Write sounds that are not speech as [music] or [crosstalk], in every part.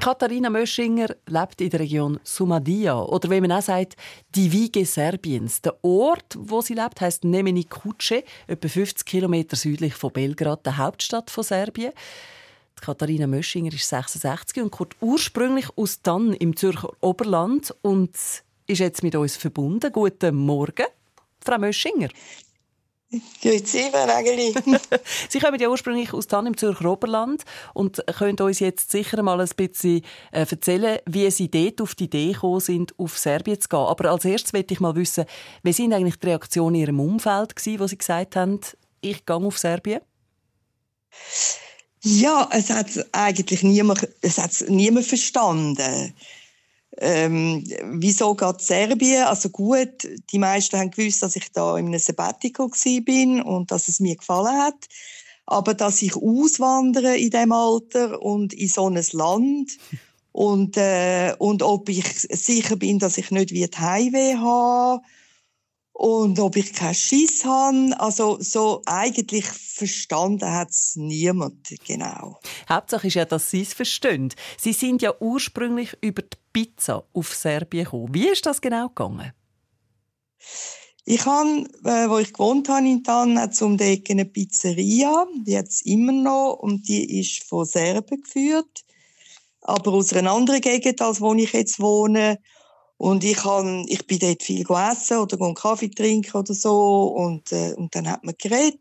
Katharina Möschinger lebt in der Region Sumadia oder wie man auch sagt, die Wiege Serbiens. Der Ort, wo sie lebt, heißt Nemeni Kuce, etwa 50 Kilometer südlich von Belgrad, der Hauptstadt von Serbien. Katharina Möschinger ist 66 und kommt ursprünglich aus Tann im Zürcher Oberland und ist jetzt mit uns verbunden. Guten Morgen, Frau Möschinger. Grüezi, Frau Nägeli. Sie kommen ja ursprünglich aus Tann im Zürcher Oberland und können uns jetzt sicher mal ein bisschen äh, erzählen, wie Sie dort auf die Idee gekommen sind, auf Serbien zu gehen. Aber als erstes möchte ich mal wissen, wie sind eigentlich die Reaktionen in Ihrem Umfeld gewesen, wo Sie gesagt haben, ich gehe auf Serbien? Ja, es hat eigentlich niemand, es hat niemand verstanden. Ähm, wieso geht Serbien? Also gut, die meisten haben gewusst, dass ich da in einem Sabbatical bin und dass es mir gefallen hat. Aber dass ich auswandere in dem Alter und in so ein Land und, äh, und ob ich sicher bin, dass ich nicht wie Heimweh habe und ob ich keinen Schiss habe. Also so eigentlich verstanden hat es niemand genau. Hauptsache ist ja, dass Sie es verstehen. Sie sind ja ursprünglich über die Pizza auf Serbien gekommen. Wie ist das genau gegangen? Ich habe, äh, wo ich gewohnt habe in Tann, zum Decken eine Pizzeria. Die hat es immer noch und die ist von Serben geführt, aber aus einer anderen Gegend als wo ich jetzt wohne. Und ich kann, ich bin dort viel essen oder einen Kaffee trinken oder so und äh, und dann hat man geredet.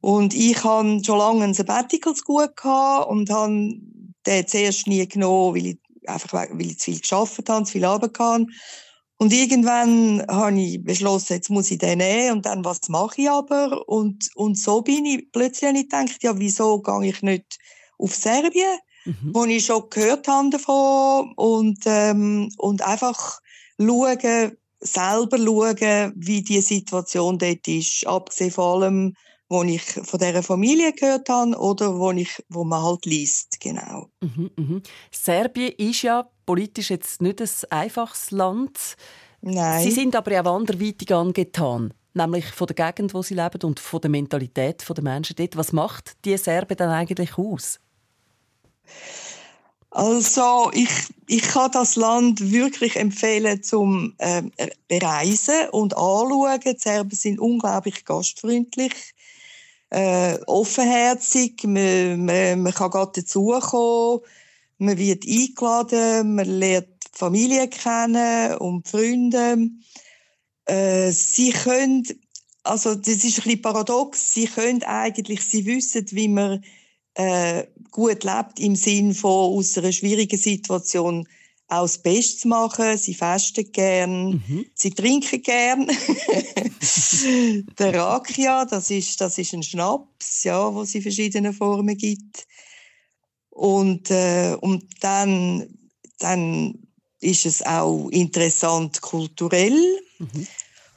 Und ich habe schon lange ein Sabbatical gut gehabt und habe den zuerst nie genommen, weil ich einfach weil ich zu viel geschafft habe, zu viel Arbeit hatte. Und irgendwann habe ich beschlossen, jetzt muss ich den nehmen und dann, was mache ich aber? Und, und so bin ich, plötzlich ich gedacht, ja, wieso gehe ich nicht auf Serbien, mhm. wo ich schon gehört habe davon und, ähm, und einfach schauen, selber schauen, wie die Situation dort ist, abgesehen von allem, wo ich von dieser Familie gehört habe oder wo, ich, wo man halt liest, genau. Mhm, mhm. Serbien ist ja politisch jetzt nicht ein einfaches Land. Nein. Sie sind aber auch anderweitig angetan, nämlich von der Gegend, wo sie leben und von der Mentalität der Menschen dort. Was macht die Serben dann eigentlich aus? Also ich, ich kann das Land wirklich empfehlen zum äh, bereisen und anschauen. Die Serben sind unglaublich gastfreundlich äh, offenherzig, man, man, man kann gerade dazukommen, man wird eingeladen, man lernt Familie kennen und Freunde. Äh, sie können, also das ist ein bisschen paradox, sie können eigentlich, sie wissen, wie man äh, gut lebt im Sinn von aus einer schwierigen Situation auch das Beste zu machen. Sie festen gern, mhm. sie trinken gern. [laughs] der Rakia, das ist, das ist ein Schnaps, ja, wo es in verschiedenen Formen gibt. Und, äh, und dann, dann ist es auch interessant kulturell. Mhm.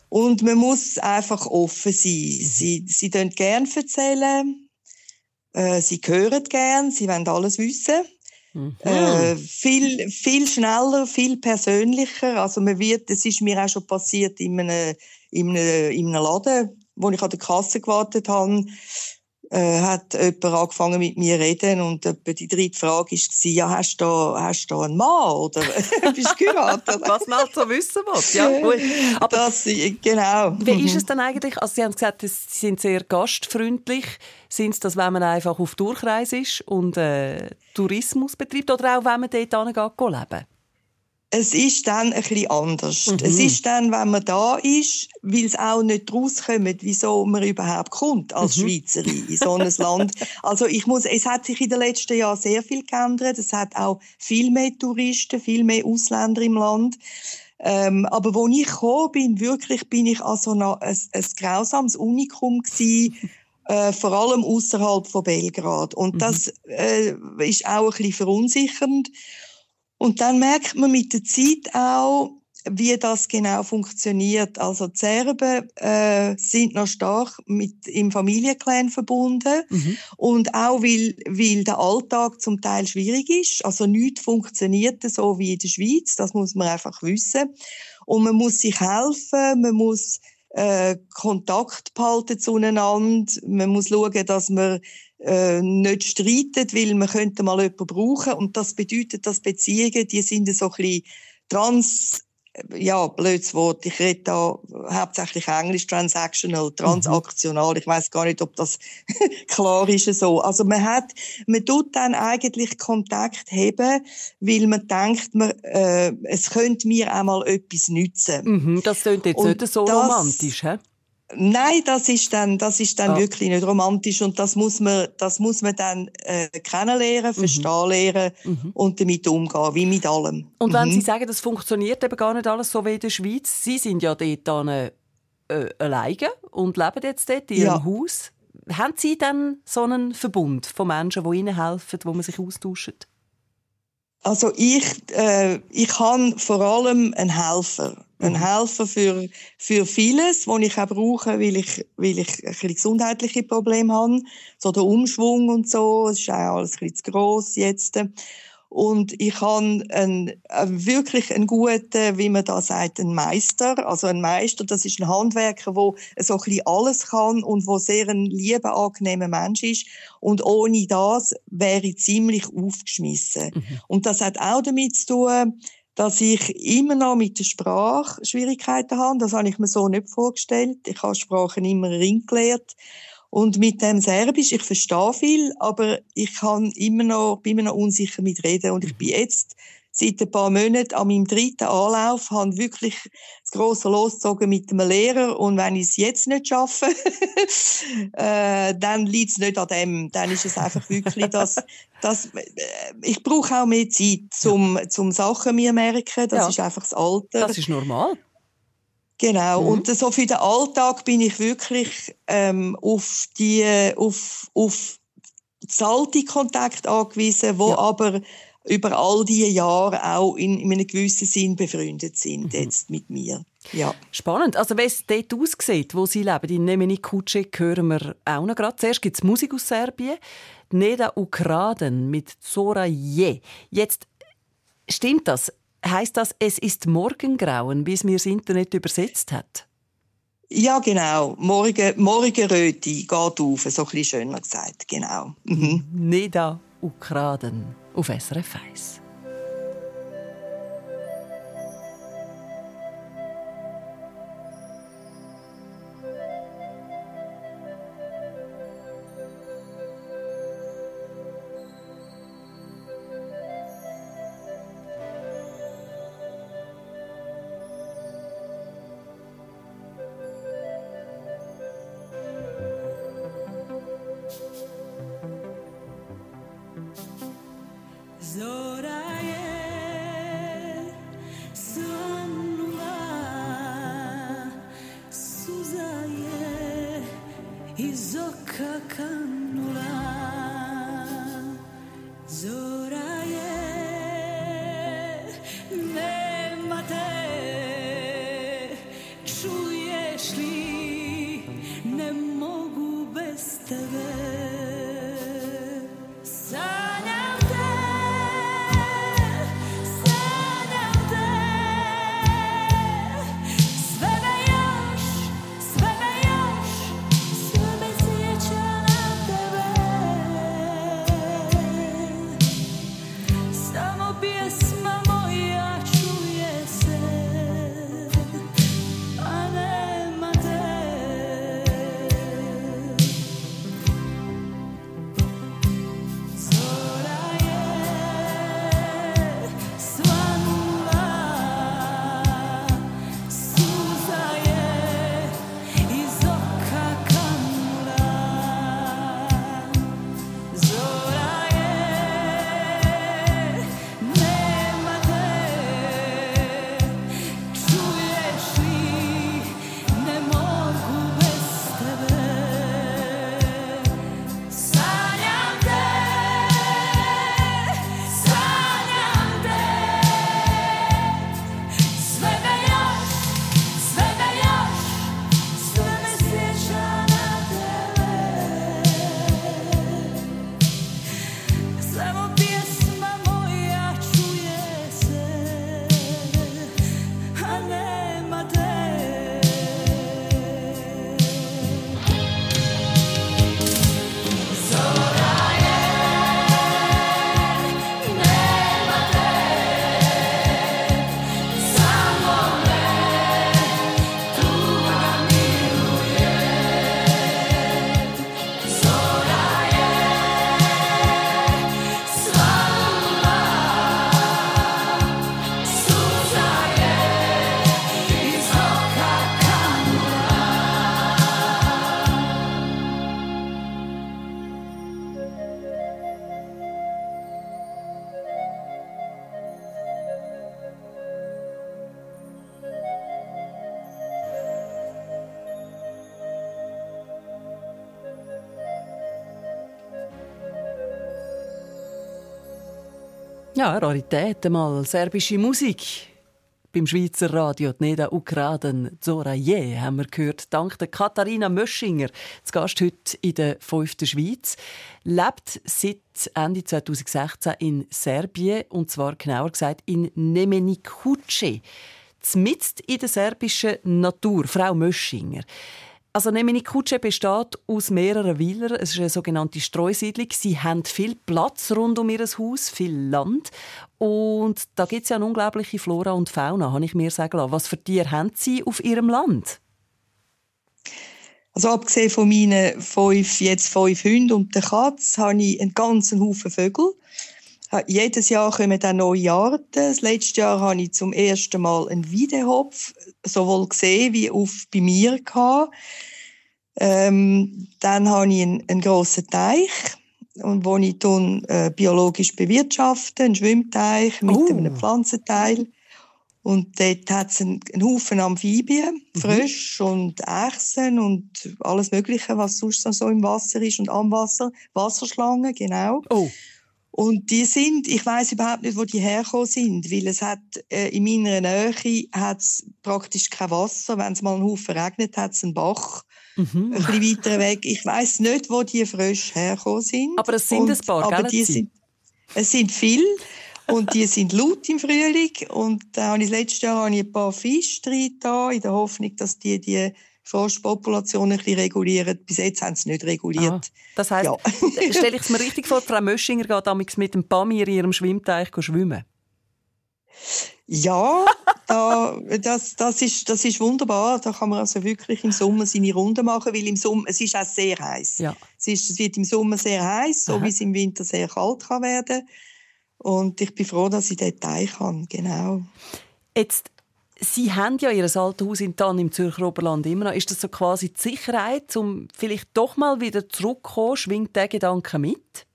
Und man muss einfach offen sein. Mhm. Sie, sie können gern erzählen. Äh, sie hören gern. Sie wollen alles wissen. Mhm. Äh, viel, viel schneller, viel persönlicher. Also man wird, das ist mir auch schon passiert in einem, in einem, in einem Laden, wo ich an der Kasse gewartet habe, äh, hat jemand angefangen mit mir zu reden und etwa die dritte Frage war, ja, hast du, hast du einen Mann oder [laughs] bist du geheiratet? [laughs] Was man halt so wissen muss. Ja, gut. Aber das, genau. Wie ist es dann eigentlich? Also Sie haben gesagt, Sie sind sehr gastfreundlich. Sind es das, wenn man einfach auf Durchreise ist und äh, Tourismus betreibt oder auch, wenn man dort hingeht, leben? Es ist dann ein bisschen anders. Mhm. Es ist dann, wenn man da ist, weil es auch nicht rauskommt, wieso man überhaupt kommt als mhm. Schweizerin in so ein Land. [laughs] Also ich muss, es hat sich in den letzten Jahren sehr viel geändert. Es hat auch viel mehr Touristen, viel mehr Ausländer im Land. Ähm, aber wo ich gekommen bin, wirklich bin ich also ein, ein grausames Unikum gewesen, [laughs] äh, vor allem außerhalb von Belgrad. Und mhm. das äh, ist auch ein bisschen verunsichernd. Und dann merkt man mit der Zeit auch, wie das genau funktioniert. Also die Serben äh, sind noch stark mit im Familienclan verbunden mhm. und auch weil, weil der Alltag zum Teil schwierig ist. Also nichts funktioniert so wie in der Schweiz. Das muss man einfach wissen. Und man muss sich helfen. Man muss äh, Kontakt behalten zueinander. Man muss schauen, dass man äh, nicht streitet, weil man könnte mal jemanden brauchen. Und das bedeutet, dass Beziehungen, die sind so ein bisschen trans ja, blödes Wort. Ich rede da hauptsächlich Englisch, transactional, transaktional. Ich weiß gar nicht, ob das [laughs] klar ist so. Also man hat, man tut dann eigentlich Kontakt haben, weil man denkt, man, äh, es könnte mir auch mal etwas nützen. Mhm, das klingt jetzt Und nicht so das, romantisch, hä? Nein, das ist dann, das ist dann ah. wirklich nicht romantisch und das muss man, das muss man dann äh, kennenlernen, mhm. verstehen lernen mhm. und damit umgehen, wie mit allem. Und wenn mhm. Sie sagen, das funktioniert eben gar nicht alles so wie in der Schweiz, Sie sind ja dort dann, äh, alleine und leben jetzt dort in Ihrem ja. Haus. Haben Sie dann so einen Verbund von Menschen, die Ihnen helfen, wo man sich austauscht? Also ich, äh, ich habe vor allem einen Helfer. Einen Helfer für, für vieles, was ich auch brauche, weil ich, weil ich ein bisschen gesundheitliche Probleme habe. So der Umschwung und so. Es ist auch alles ein bisschen zu gross jetzt. Und ich habe einen, wirklich einen guten, wie man da sagt, einen Meister. Also ein Meister, das ist ein Handwerker, der so ein bisschen alles kann und wo sehr ein lieber, angenehmer Mensch ist. Und ohne das wäre ich ziemlich aufgeschmissen. Mhm. Und das hat auch damit zu tun, dass ich immer noch mit der Sprache Schwierigkeiten habe. Das habe ich mir so nicht vorgestellt. Ich habe Sprachen immer ring. Und mit dem Serbisch, ich verstehe viel, aber ich kann immer noch, bin immer noch unsicher mit reden. Und ich bin jetzt seit ein paar Monaten an meinem dritten Anlauf, habe wirklich das grosse losgezogen mit einem Lehrer. Und wenn ich es jetzt nicht schaffe, [laughs] äh, dann liegt es nicht an dem. Dann ist es einfach wirklich, dass, dass äh, ich brauche auch mehr Zeit, zum, zum Sachen mir merken. Das ja. ist einfach das Alter. Das ist normal. Genau. Mhm. Und so für den Alltag bin ich wirklich ähm, auf die, auf, auf zahlte Kontakt angewiesen, wo ja. aber über all diese Jahre auch in, in einem gewissen Sinn befreundet sind mhm. jetzt mit mir. Ja. Spannend. Also wie es dort aussieht, wo Sie leben, in Nemeni Kuce, hören wir auch noch gerade. Zuerst gibt es Musik aus Serbien. Neda Ukraden mit Zora Je. Jetzt stimmt das? Heißt das, es ist Morgengrauen, wie es mir das Internet übersetzt hat? Ja, genau. Morgen, Morgenröte geht auf, so ein bisschen schöner gesagt. Genau. Mhm. Neda Ukraden auf SRF 1. izokakanulai Ja, Rarität mal. Serbische Musik. Beim Schweizer Radio Neda Ukraden Zoraje haben wir gehört, dank der Katharina Möschinger, zu Gast heute in der 5. Schweiz, lebt seit Ende 2016 in Serbien und zwar genauer gesagt in Nemenikuce, mitten in der serbischen Natur. Frau Möschinger. Also Nemeni Kutsche besteht aus mehreren Weilern. Es ist eine sogenannte Streusiedlung. Sie haben viel Platz rund um ihr Haus, viel Land. Und da gibt es ja eine unglaubliche Flora und Fauna, habe ich mir sagen lassen. Was für Tiere haben Sie auf Ihrem Land? Also abgesehen von meinen fünf, jetzt fünf Hunden und der Katze, habe ich einen ganzen Haufen Vögel. Jedes Jahr kommen dann neue Arten. Das letzte Jahr habe ich zum ersten Mal einen Wiedehopf sowohl gesehen wie auf bei mir gehabt. Ähm, dann habe ich einen, einen grossen Teich, und wo ich dann, äh, biologisch bewirtschafte, einen Schwimmteich mit oh. einem Pflanzenteil. Und dort hat es einen, einen Haufen Amphibien, mhm. Frösche und Echsen und alles Mögliche, was sonst so im Wasser ist und am Wasser. Wasserschlangen, genau. Oh. Und die sind, ich weiß überhaupt nicht, wo die hergekommen sind, weil es hat äh, in meiner Nähe hat's praktisch kein Wasser. Wenn es mal einen Haufen regnet, hat es einen Bach. Mhm. Ein bisschen weiter weg. Ich weiß nicht, wo die Frösche hergekommen sind. Aber es sind und, ein paar, aber die sind, Es sind viele. und die sind laut im Frühling. Und da habe ich letztes Jahr habe ich ein paar Fische drin, in der Hoffnung, dass die die Forstpopulation ein bisschen regulieren. Bis jetzt haben sie nicht reguliert. Ah, das heisst, ja. [laughs] stelle ich es mir [laughs] richtig vor, Frau Möschinger geht damals mit dem Pamir in ihrem Schwimmteich schwimmen? Ja, da, das, das, ist, das ist wunderbar. Da kann man also wirklich im Sommer seine Runde machen, weil im Sommer, es ist auch sehr heiß. Ja. Es, ist, es wird im Sommer sehr heiß, so Aha. wie es im Winter sehr kalt kann werden. Und ich bin froh, dass ich dort Teich habe, genau. Jetzt Sie haben ja Ihr altes Haus in Tann im Zürcher Oberland immer noch. Ist das so quasi die Sicherheit, um vielleicht doch mal wieder zurückzukommen? Schwingt der Gedanke mit?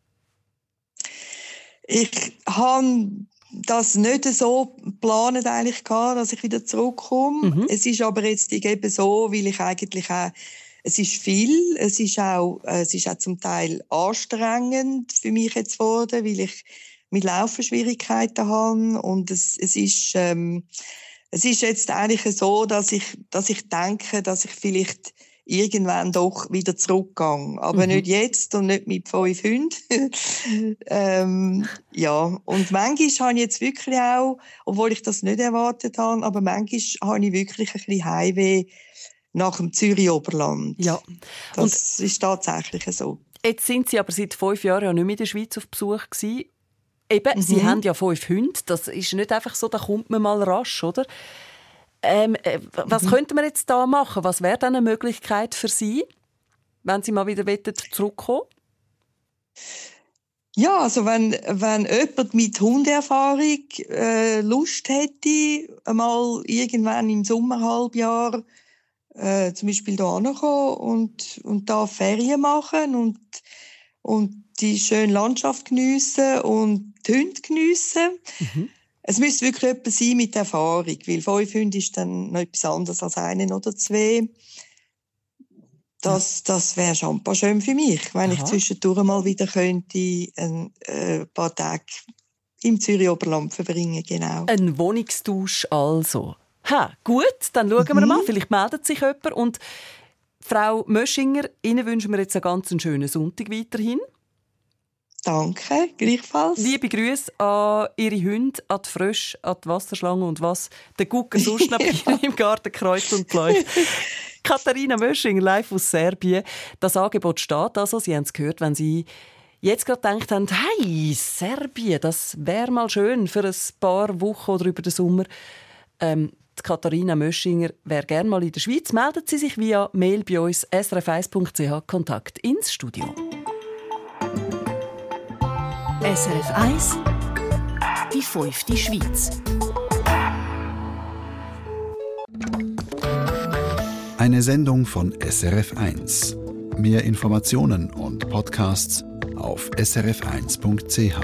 Ich habe das nicht so geplant eigentlich gehabt, dass ich wieder zurückkomme. Mhm. Es ist aber jetzt eben so, weil ich eigentlich auch es ist viel, es ist auch, es ist auch zum Teil anstrengend für mich jetzt geworden, weil ich mit Laufen Schwierigkeiten habe und es, es ist ähm, es ist jetzt eigentlich so, dass ich, dass ich denke, dass ich vielleicht irgendwann doch wieder zurückgehe. Aber mhm. nicht jetzt und nicht mit fünf Hunden. [laughs] ähm, ja, und manchmal habe ich jetzt wirklich auch, obwohl ich das nicht erwartet habe, aber manchmal habe ich wirklich ein bisschen Heimweh nach dem Zürich Oberland. Ja. Das und ist tatsächlich so. Jetzt sind Sie aber seit fünf Jahren ja nicht mehr in der Schweiz auf Besuch gewesen. Eben, mhm. Sie haben ja fünf Hunde. Das ist nicht einfach so, da kommt man mal rasch, oder? Ähm, äh, was mhm. könnte man jetzt da machen? Was wäre eine Möglichkeit für Sie, wenn Sie mal wieder zurückkommen ja, also wenn, wenn jemand mit Hundeerfahrung äh, Lust hätte, einmal irgendwann im Sommerhalbjahr äh, zum Beispiel hier ankommen und, und da Ferien machen und, und die schöne Landschaft geniessen und die Hunde geniessen. Mhm. Es müsste wirklich etwas sein mit Erfahrung, weil fünf Hunde ist dann noch etwas anderes als einen oder zwei. Das, das wäre schon ein paar schön für mich, wenn Aha. ich zwischendurch mal wieder könnte ein äh, paar Tage im Zürich Oberland verbringen, genau. Ein Wohnungstausch also. Ha, gut, dann schauen mhm. wir mal. Vielleicht meldet sich jemand. Und Frau Möschinger, Ihnen wünschen wir jetzt einen ganz schönen Sonntag weiterhin. Danke, gleichfalls. Liebe Grüße an Ihre Hunde, an die Frösche, an die Wasserschlange und was der Gucker sonst noch [laughs] ja. im Garten kreuzt und läuft. [laughs] Katharina Mösching, live aus Serbien. Das Angebot steht also, Sie haben es gehört, wenn Sie jetzt gerade gedacht haben, hey, Serbien, das wäre mal schön für ein paar Wochen oder über den Sommer. Ähm, die Katharina Möschinger wäre gerne mal in der Schweiz. Melden Sie sich via Mail bei uns srf1.ch Kontakt ins Studio. SRF 1 Die fünfte Schweiz Eine Sendung von SRF 1. Mehr Informationen und Podcasts auf srf1.ch.